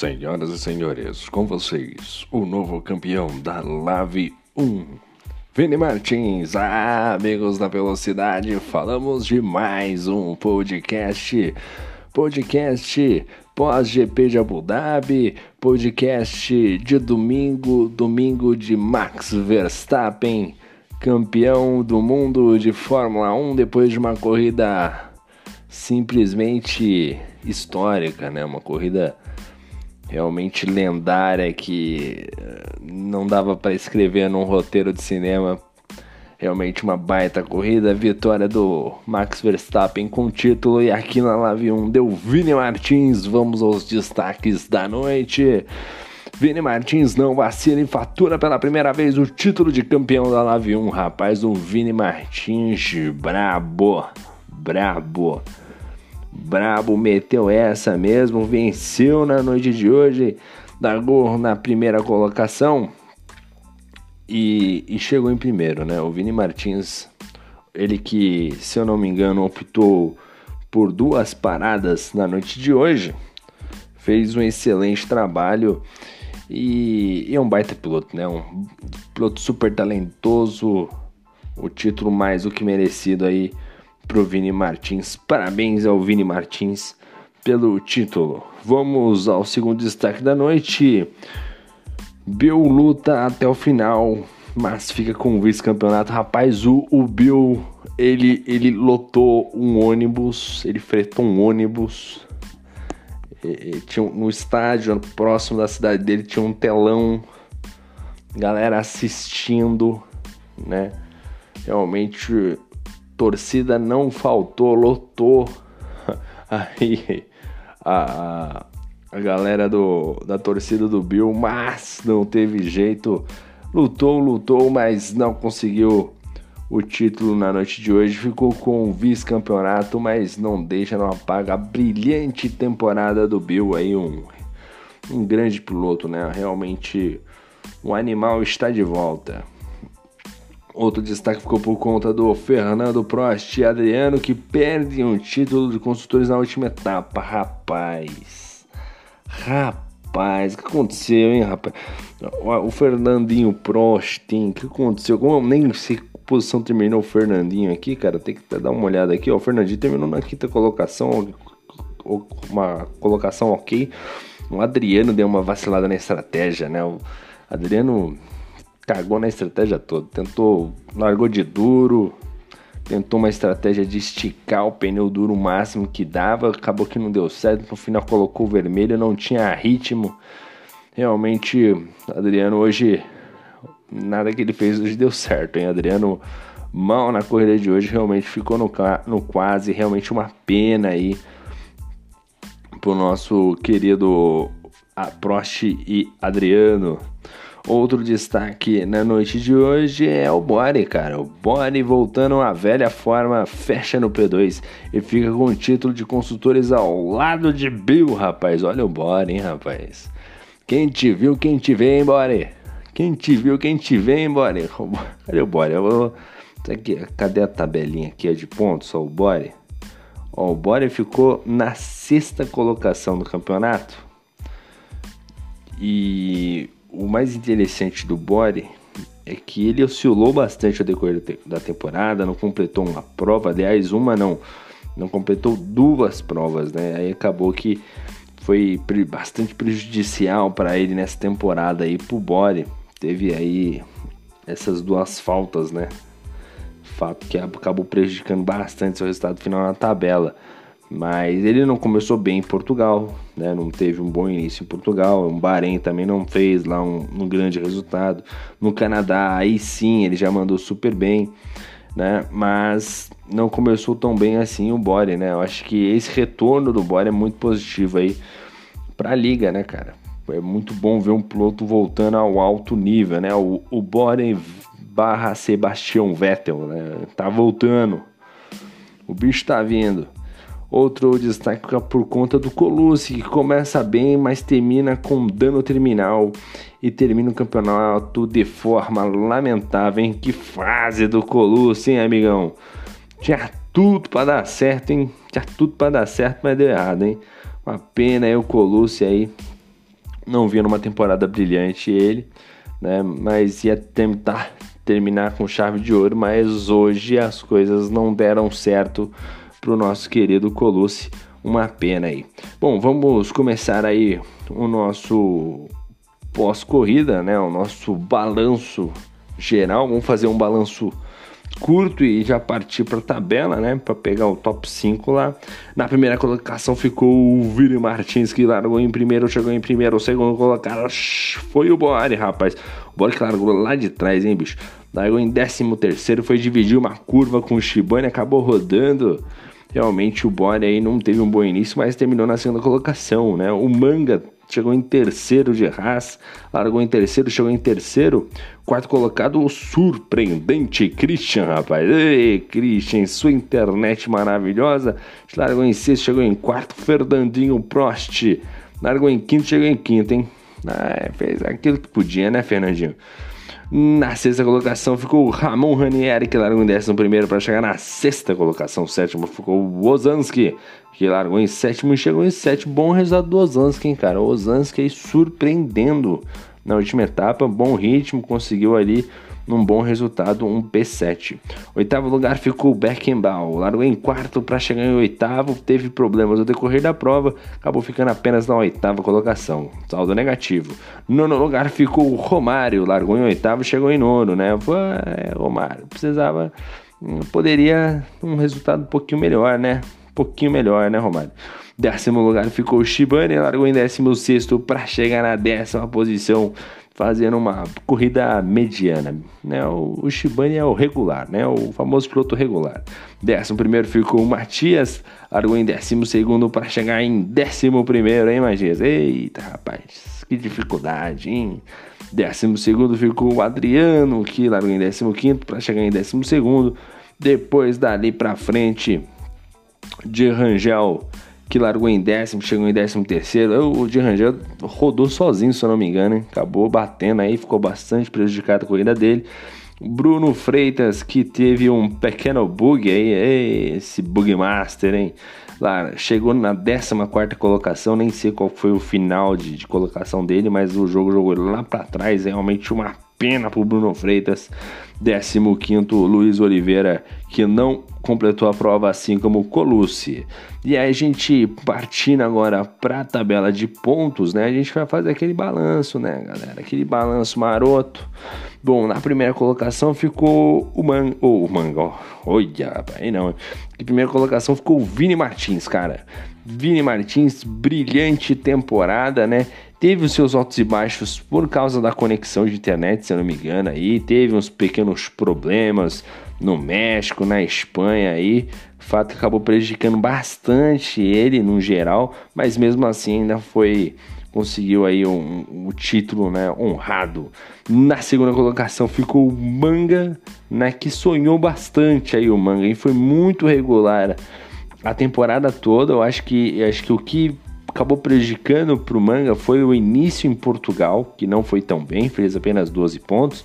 Senhoras e senhores, com vocês, o novo campeão da Lave 1, Vini Martins. Ah, amigos da velocidade, falamos de mais um podcast. Podcast pós-GP de Abu Dhabi, podcast de domingo, domingo de Max Verstappen, campeão do mundo de Fórmula 1 depois de uma corrida simplesmente histórica, né? Uma corrida realmente lendária que eh, não dava para escrever num roteiro de cinema. Realmente uma baita corrida, vitória do Max Verstappen com título e aqui na Live 1 deu Vini Martins. Vamos aos destaques da noite. Vini Martins não vacila e fatura pela primeira vez o título de campeão da Live 1, rapaz. O Vini Martins, brabo, brabo. Brabo meteu essa mesmo, venceu na noite de hoje, largou na primeira colocação e, e, chegou em primeiro, né? O Vini Martins, ele que, se eu não me engano, optou por duas paradas na noite de hoje, fez um excelente trabalho e, e é um baita piloto, né? Um piloto super talentoso, o título mais do que merecido aí pro Vini Martins. Parabéns ao Vini Martins pelo título. Vamos ao segundo destaque da noite. Bill luta até o final, mas fica com o vice-campeonato. Rapaz, o, o Bill, ele, ele lotou um ônibus, ele fretou um ônibus. E, tinha no estádio próximo da cidade dele tinha um telão, galera assistindo, né? Realmente torcida não faltou, lotou. Aí a, a galera do, da torcida do Bill, mas não teve jeito. Lutou, lutou, mas não conseguiu o título na noite de hoje. Ficou com o vice-campeonato, mas não deixa, não apaga a brilhante temporada do Bill aí. Um, um grande piloto, né? Realmente o animal está de volta. Outro destaque ficou por conta do Fernando Prost e Adriano que perdem o título de construtores na última etapa. Rapaz, rapaz, o que aconteceu, hein, rapaz? O Fernandinho Prost, hein? o que aconteceu? Como eu nem sei que posição terminou o Fernandinho aqui, cara, tem que dar uma olhada aqui. Ó, o Fernandinho terminou na quinta colocação, uma colocação ok. O Adriano deu uma vacilada na estratégia, né? O Adriano cagou na estratégia toda. Tentou, largou de duro, tentou uma estratégia de esticar o pneu duro o máximo que dava, acabou que não deu certo, no final colocou o vermelho, não tinha ritmo. Realmente, Adriano hoje, nada que ele fez hoje deu certo, hein? Adriano mal na corrida de hoje, realmente ficou no, no quase, realmente uma pena aí pro nosso querido Prost e Adriano. Outro destaque na noite de hoje é o Bore, cara. O Bore voltando à velha forma, fecha no P2 e fica com o título de consultores ao lado de Bill, rapaz. Olha o Bore, hein, rapaz. Quem te viu, quem te vê, hein, Bore? Quem te viu, quem te vê, hein, Bore? Cadê o Bore? Eu vou... Aqui, cadê a tabelinha aqui de pontos? Ó, o Bore. Ó, o Bore ficou na sexta colocação do campeonato. E o mais interessante do Bore é que ele oscilou bastante ao decorrer da temporada, não completou uma prova, aliás, uma não, não completou duas provas, né? Aí acabou que foi bastante prejudicial para ele nessa temporada aí pro Bore. Teve aí essas duas faltas, né? Fato que acabou prejudicando bastante seu resultado final na tabela. Mas ele não começou bem em Portugal, né? não teve um bom início em Portugal. O Bahrein também não fez lá um, um, grande resultado. No Canadá, aí sim, ele já mandou super bem, né? mas não começou tão bem assim o Bore. Né? Eu acho que esse retorno do Bore é muito positivo aí para a liga, né, cara? É muito bom ver um piloto voltando ao alto nível, né? O, o Bore barra Sebastian Vettel, né? Tá voltando. O bicho tá vindo. Outro destaque por conta do Colucci, que começa bem, mas termina com dano terminal e termina o campeonato de forma lamentável, hein? Que fase do Colucci, hein, amigão? Tinha tudo para dar certo, hein? Tinha tudo para dar certo, mas deu errado, hein? Uma pena aí o Colucci aí não vinha numa temporada brilhante ele, né? Mas ia tentar terminar com chave de ouro, mas hoje as coisas não deram certo para o nosso querido Colucci. Uma pena aí. Bom, vamos começar aí o nosso pós-corrida, né? O nosso balanço geral. Vamos fazer um balanço curto e já partir para a tabela, né? Para pegar o top 5 lá. Na primeira colocação ficou o Vini Martins, que largou em primeiro, chegou em primeiro. O segundo colocado foi o Boari, rapaz. O Boari que largou lá de trás, hein, bicho? Largou em décimo terceiro, foi dividir uma curva com o Shibane, acabou rodando. Realmente o Bore aí não teve um bom início, mas terminou na segunda colocação, né? O Manga chegou em terceiro de Haas, largou em terceiro, chegou em terceiro. Quarto colocado, o surpreendente Christian, rapaz. Ei, Christian, sua internet maravilhosa. Largou em sexto, chegou em quarto. Fernandinho Prost, largou em quinto, chegou em quinto, hein? Ah, fez aquilo que podia, né, Fernandinho? Na sexta colocação ficou Ramon Ranieri, que largou em décimo primeiro para chegar na sexta colocação. Sétimo ficou Ozanski, que largou em sétimo e chegou em sétimo. Bom resultado do Ozanski, hein, cara? O Ozanski aí surpreendendo na última etapa. Bom ritmo, conseguiu ali num bom resultado, um P7. Oitavo lugar ficou Beckenbauer, largou em quarto para chegar em oitavo, teve problemas no decorrer da prova, acabou ficando apenas na oitava colocação, saldo negativo. Nono lugar ficou o Romário, largou em oitavo, chegou em nono, né? Foi, é, Romário, precisava, hum, poderia um resultado um pouquinho melhor, né? Um pouquinho melhor, né, Romário? Décimo lugar ficou o Shibane, largou em décimo sexto para chegar na décima posição fazendo uma corrida mediana. Né? O, o Shibane é o regular, né? o famoso piloto regular. Décimo primeiro ficou o Matias, largou em décimo segundo para chegar em décimo primeiro, hein, Matias? Eita, rapaz, que dificuldade, hein? Décimo segundo ficou o Adriano, que largou em décimo quinto para chegar em décimo segundo. Depois dali para frente, de Rangel que largou em décimo, chegou em décimo terceiro. O de Rangel rodou sozinho, se eu não me engano, hein? acabou batendo aí, ficou bastante prejudicado a corrida dele. Bruno Freitas, que teve um pequeno bug aí, esse bug master, hein? Lá, chegou na 14 colocação, nem sei qual foi o final de, de colocação dele, mas o jogo jogou lá para trás, é realmente uma pena pro Bruno Freitas. 15 Luiz Oliveira, que não completou a prova, assim como Colucci. E aí a gente partindo agora para a tabela de pontos, né? A gente vai fazer aquele balanço, né, galera? Aquele balanço maroto. Bom, na primeira colocação ficou o Man... Oh, o Mango. Olha, aí não. Na primeira colocação ficou o Vini Martins, cara. Vini Martins, brilhante temporada, né? Teve os seus altos e baixos por causa da conexão de internet, se eu não me engano, aí teve uns pequenos problemas no México, na Espanha aí, fato que acabou prejudicando bastante ele no geral, mas mesmo assim ainda foi conseguiu aí um, um, título né, honrado. Na segunda colocação ficou o Manga, né, que sonhou bastante aí o Manga e foi muito regular a temporada toda. Eu acho que acho que o que acabou prejudicando para o Manga foi o início em Portugal, que não foi tão bem, fez apenas 12 pontos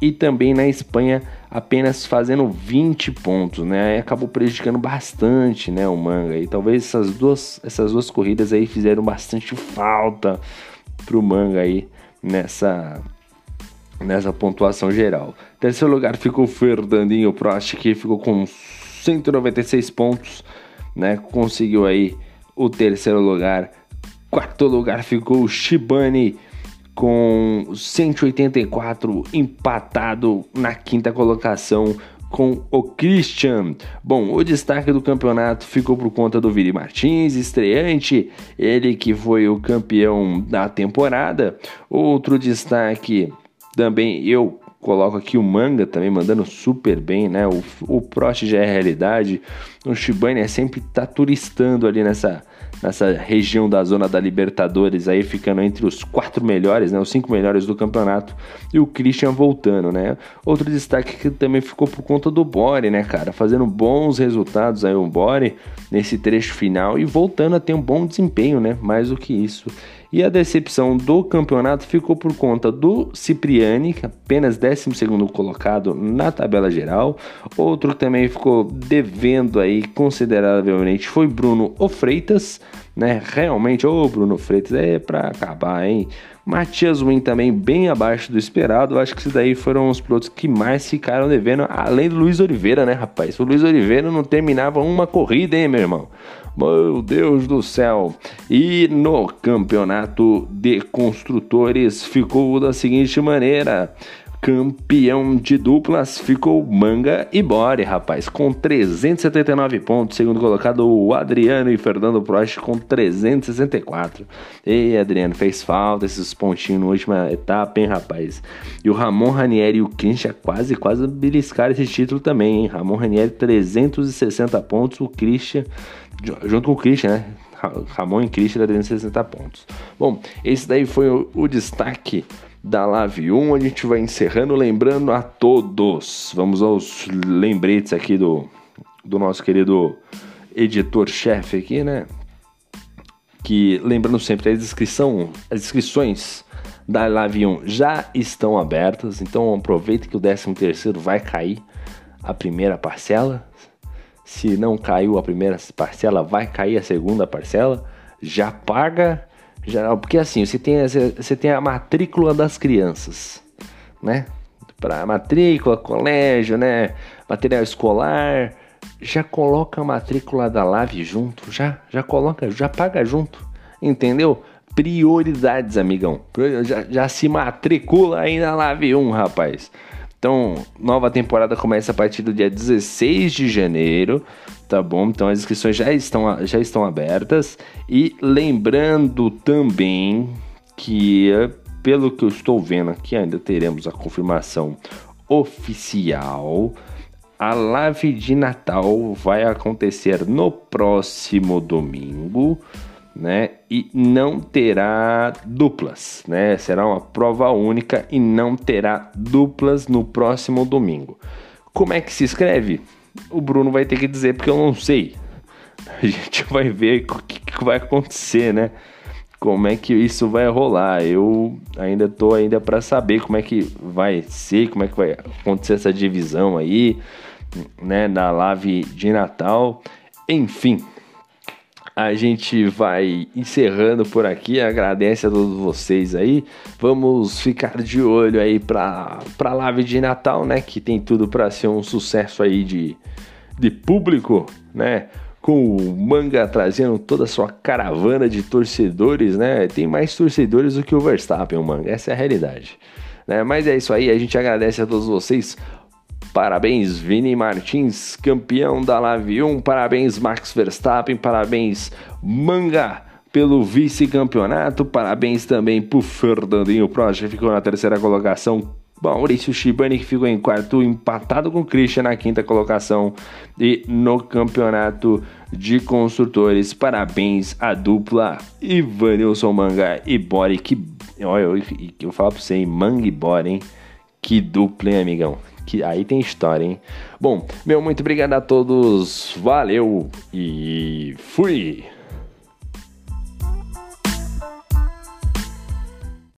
e também na Espanha apenas fazendo 20 pontos, né? Acabou prejudicando bastante, né, o Manga. E talvez essas duas, essas duas corridas aí fizeram bastante falta pro Manga aí nessa nessa pontuação geral. Terceiro lugar ficou o Fernandinho Prost, que ficou com 196 pontos, né? Conseguiu aí o terceiro lugar. Quarto lugar ficou o Shibane com 184 empatado na quinta colocação com o Christian. Bom, o destaque do campeonato ficou por conta do Vini Martins, estreante, ele que foi o campeão da temporada. Outro destaque também eu coloco aqui o Manga também mandando super bem, né? O, o Prost já é realidade. O Shibane é sempre tá turistando ali nessa nessa região da zona da Libertadores, aí ficando entre os quatro melhores, né, os cinco melhores do campeonato, e o Christian voltando, né? Outro destaque que também ficou por conta do Bore, né, cara, fazendo bons resultados aí o Bore nesse trecho final e voltando a ter um bom desempenho, né? Mais do que isso. E a decepção do campeonato ficou por conta do Cipriani, que é apenas 12 colocado na tabela geral. Outro que também ficou devendo aí consideravelmente foi Bruno Ofreitas, né? Realmente, ô Bruno Freitas, é para acabar, hein? Matias Win também bem abaixo do esperado. Acho que esses daí foram os pilotos que mais ficaram devendo, além do Luiz Oliveira, né, rapaz? O Luiz Oliveira não terminava uma corrida, hein, meu irmão? Meu Deus do céu! E no campeonato de construtores ficou da seguinte maneira: Campeão de duplas ficou Manga e Bore, rapaz, com 379 pontos. Segundo colocado, o Adriano e Fernando Prost com 364. E Adriano, fez falta esses pontinhos na última etapa, hein, rapaz? E o Ramon Ranieri e o Christian quase, quase beliscaram esse título também, hein? Ramon Ranieri, 360 pontos. O Christian, junto com o Christian, né? Ramon e Christian, 360 pontos. Bom, esse daí foi o, o destaque da Live 1. A gente vai encerrando, lembrando a todos. Vamos aos lembretes aqui do, do nosso querido editor-chefe aqui, né? Que lembrando sempre, a inscrição, as inscrições da Live 1 já estão abertas, então aproveita que o 13 terceiro vai cair a primeira parcela. Se não caiu a primeira parcela, vai cair a segunda parcela. Já paga já, porque assim, você tem, você tem a matrícula das crianças, né? Para matrícula, colégio, né? Material escolar, já coloca a matrícula da Lave junto, já, já coloca, já paga junto, entendeu? Prioridades, amigão. Já, já se matricula aí na Lave 1, rapaz. Então, nova temporada começa a partir do dia 16 de janeiro, tá bom? Então as inscrições já estão, já estão abertas. E lembrando também que, pelo que eu estou vendo aqui, ainda teremos a confirmação oficial. A live de Natal vai acontecer no próximo domingo né? E não terá duplas, né? Será uma prova única e não terá duplas no próximo domingo. Como é que se escreve? O Bruno vai ter que dizer porque eu não sei. A gente vai ver o que, que vai acontecer, né? Como é que isso vai rolar? Eu ainda tô ainda para saber como é que vai ser, como é que vai acontecer essa divisão aí, né, na live de Natal. Enfim, a gente vai encerrando por aqui. Agradece a todos vocês aí. Vamos ficar de olho aí para para live de Natal, né? Que tem tudo para ser um sucesso aí de, de público, né? Com o Manga trazendo toda a sua caravana de torcedores, né? Tem mais torcedores do que o Verstappen, o Manga. Essa é a realidade. Né? Mas é isso aí. A gente agradece a todos vocês. Parabéns, Vini Martins, campeão da Live 1. Parabéns, Max Verstappen. Parabéns, Manga, pelo vice-campeonato. Parabéns também pro Fernandinho Prost, que ficou na terceira colocação. Maurício Shibani, que ficou em quarto, empatado com o Christian na quinta colocação. E no campeonato de construtores, parabéns à dupla Ivanilson Manga e Bori. Que, olha, eu, eu, eu falo pra você, hein? Manga e Bori, hein? Que dupla, hein, amigão? Que aí tem história, hein? Bom, meu muito obrigado a todos, valeu e fui!